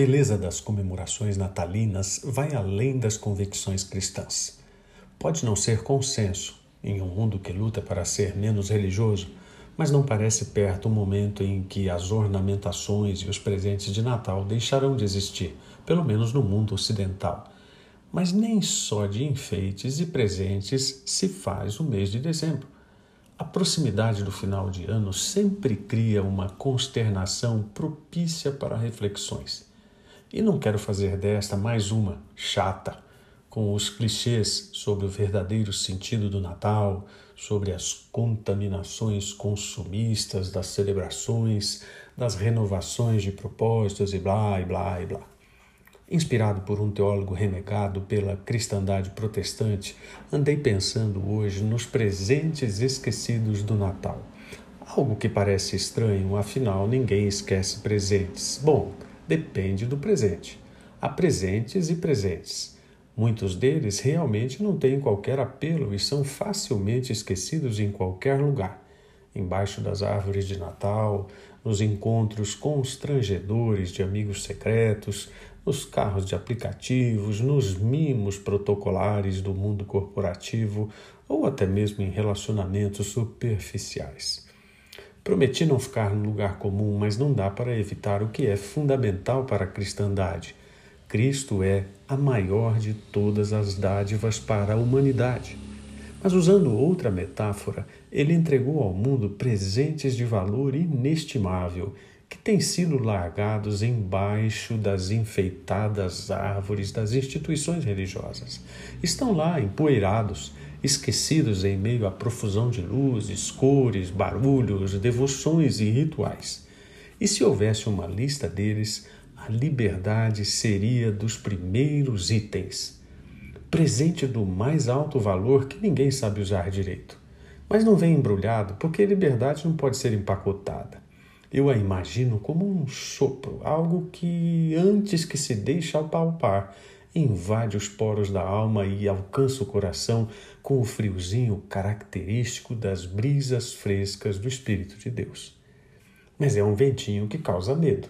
beleza das comemorações natalinas vai além das convicções cristãs. Pode não ser consenso em um mundo que luta para ser menos religioso, mas não parece perto o momento em que as ornamentações e os presentes de Natal deixarão de existir, pelo menos no mundo ocidental. Mas nem só de enfeites e presentes se faz o mês de dezembro. A proximidade do final de ano sempre cria uma consternação propícia para reflexões. E não quero fazer desta mais uma chata, com os clichês sobre o verdadeiro sentido do Natal, sobre as contaminações consumistas das celebrações, das renovações de propósitos e blá e blá e blá. Inspirado por um teólogo renegado pela cristandade protestante, andei pensando hoje nos presentes esquecidos do Natal. Algo que parece estranho, afinal ninguém esquece presentes. Bom, depende do presente. Há presentes e presentes. Muitos deles realmente não têm qualquer apelo e são facilmente esquecidos em qualquer lugar. Embaixo das árvores de Natal, nos encontros constrangedores de amigos secretos, nos carros de aplicativos, nos mimos protocolares do mundo corporativo ou até mesmo em relacionamentos superficiais. Prometi não ficar no lugar comum, mas não dá para evitar o que é fundamental para a cristandade. Cristo é a maior de todas as dádivas para a humanidade. Mas usando outra metáfora, ele entregou ao mundo presentes de valor inestimável que têm sido largados embaixo das enfeitadas árvores das instituições religiosas. Estão lá empoeirados, esquecidos em meio à profusão de luzes, cores, barulhos, devoções e rituais. E se houvesse uma lista deles, a liberdade seria dos primeiros itens. Presente do mais alto valor que ninguém sabe usar direito. Mas não vem embrulhado, porque liberdade não pode ser empacotada. Eu a imagino como um sopro, algo que, antes que se deixe apalpar, invade os poros da alma e alcança o coração com o friozinho característico das brisas frescas do Espírito de Deus. Mas é um ventinho que causa medo.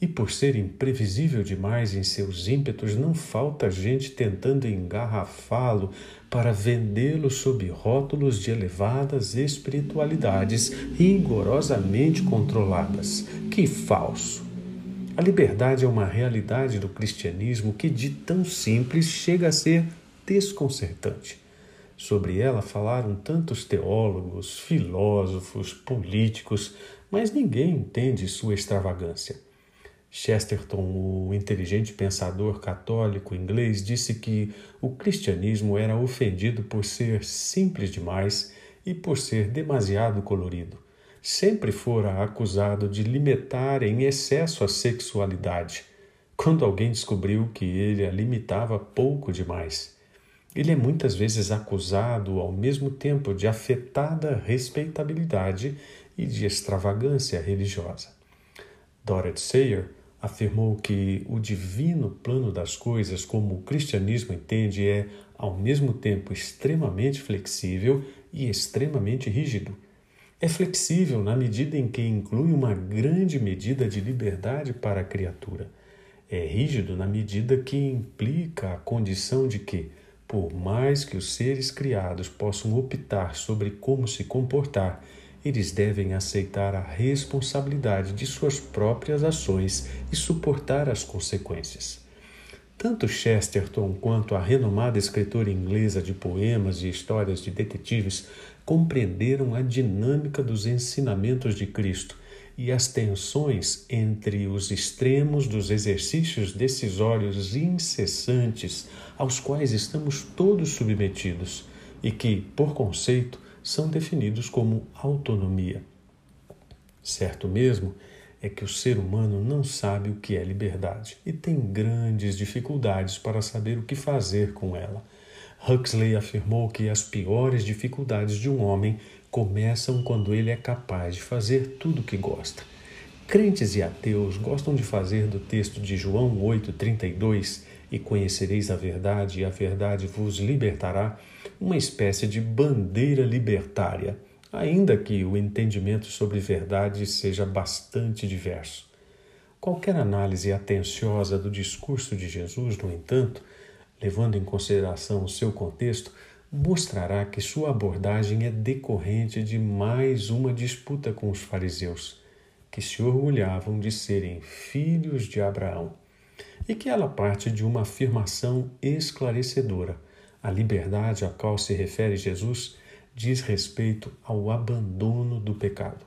E por ser imprevisível demais em seus ímpetos, não falta gente tentando engarrafá-lo para vendê-lo sob rótulos de elevadas espiritualidades rigorosamente controladas. Que falso! A liberdade é uma realidade do cristianismo que, de tão simples, chega a ser desconcertante. Sobre ela falaram tantos teólogos, filósofos, políticos, mas ninguém entende sua extravagância. Chesterton, o inteligente pensador católico inglês, disse que o cristianismo era ofendido por ser simples demais e por ser demasiado colorido. Sempre fora acusado de limitar em excesso a sexualidade, quando alguém descobriu que ele a limitava pouco demais. Ele é muitas vezes acusado ao mesmo tempo de afetada respeitabilidade e de extravagância religiosa. Dorothy Sayer afirmou que o divino plano das coisas, como o cristianismo entende, é ao mesmo tempo extremamente flexível e extremamente rígido. É flexível na medida em que inclui uma grande medida de liberdade para a criatura. É rígido na medida que implica a condição de que, por mais que os seres criados possam optar sobre como se comportar, eles devem aceitar a responsabilidade de suas próprias ações e suportar as consequências. Tanto Chesterton quanto a renomada escritora inglesa de poemas e histórias de detetives compreenderam a dinâmica dos ensinamentos de Cristo e as tensões entre os extremos dos exercícios decisórios incessantes aos quais estamos todos submetidos e que, por conceito, são definidos como autonomia. Certo mesmo é que o ser humano não sabe o que é liberdade e tem grandes dificuldades para saber o que fazer com ela. Huxley afirmou que as piores dificuldades de um homem começam quando ele é capaz de fazer tudo o que gosta. Crentes e ateus gostam de fazer do texto de João 8,32 e conhecereis a verdade, e a verdade vos libertará, uma espécie de bandeira libertária, ainda que o entendimento sobre verdade seja bastante diverso. Qualquer análise atenciosa do discurso de Jesus, no entanto, levando em consideração o seu contexto, mostrará que sua abordagem é decorrente de mais uma disputa com os fariseus, que se orgulhavam de serem filhos de Abraão, e que ela parte de uma afirmação esclarecedora. A liberdade a qual se refere Jesus diz respeito ao abandono do pecado.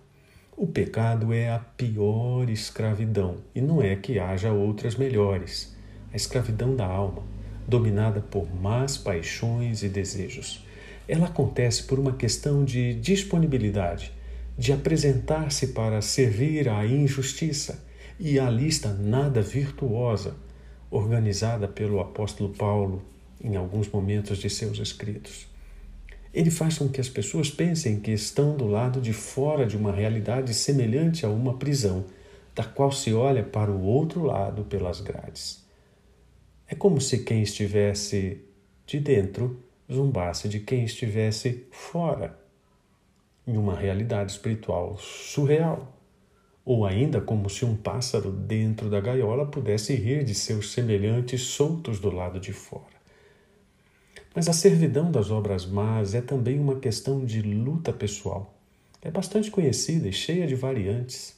O pecado é a pior escravidão, e não é que haja outras melhores. A escravidão da alma dominada por más paixões e desejos. Ela acontece por uma questão de disponibilidade, de apresentar-se para servir à injustiça e à lista nada virtuosa, organizada pelo apóstolo Paulo em alguns momentos de seus escritos. Ele faz com que as pessoas pensem que estão do lado de fora de uma realidade semelhante a uma prisão, da qual se olha para o outro lado pelas grades. É como se quem estivesse de dentro zombasse de quem estivesse fora, em uma realidade espiritual surreal. Ou ainda como se um pássaro dentro da gaiola pudesse rir de seus semelhantes soltos do lado de fora. Mas a servidão das obras más é também uma questão de luta pessoal. É bastante conhecida e cheia de variantes.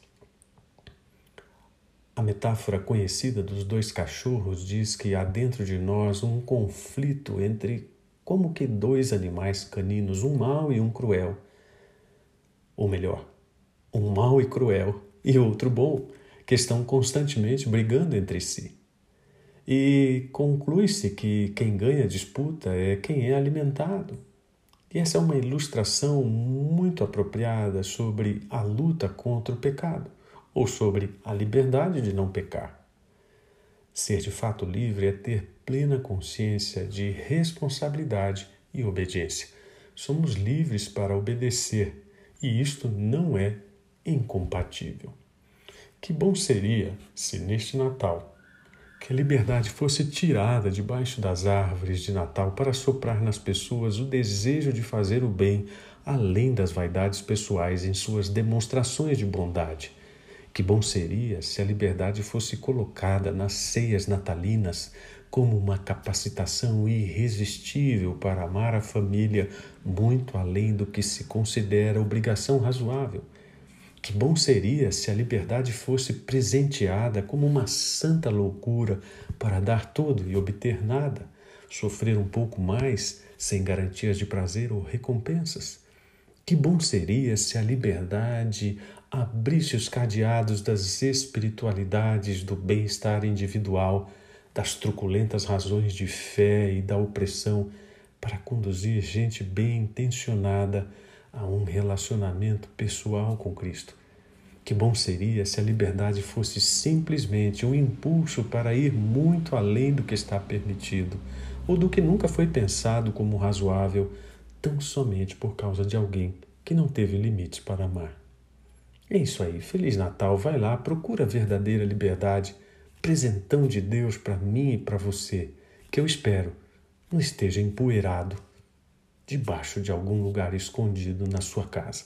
A metáfora conhecida dos dois cachorros diz que há dentro de nós um conflito entre como que dois animais caninos, um mau e um cruel. Ou melhor, um mau e cruel e outro bom, que estão constantemente brigando entre si. E conclui-se que quem ganha a disputa é quem é alimentado. E essa é uma ilustração muito apropriada sobre a luta contra o pecado ou sobre a liberdade de não pecar. Ser de fato livre é ter plena consciência de responsabilidade e obediência. Somos livres para obedecer e isto não é incompatível. Que bom seria se neste Natal que a liberdade fosse tirada debaixo das árvores de Natal para soprar nas pessoas o desejo de fazer o bem, além das vaidades pessoais em suas demonstrações de bondade. Que bom seria se a liberdade fosse colocada nas ceias natalinas como uma capacitação irresistível para amar a família muito além do que se considera obrigação razoável. Que bom seria se a liberdade fosse presenteada como uma santa loucura para dar tudo e obter nada, sofrer um pouco mais sem garantias de prazer ou recompensas. Que bom seria se a liberdade abrisse os cadeados das espiritualidades do bem-estar individual, das truculentas razões de fé e da opressão para conduzir gente bem intencionada a um relacionamento pessoal com Cristo. Que bom seria se a liberdade fosse simplesmente um impulso para ir muito além do que está permitido ou do que nunca foi pensado como razoável, tão somente por causa de alguém que não teve limites para amar. É isso aí. Feliz Natal. Vai lá, procura a verdadeira liberdade, presentão de Deus para mim e para você, que eu espero não esteja empoeirado debaixo de algum lugar escondido na sua casa.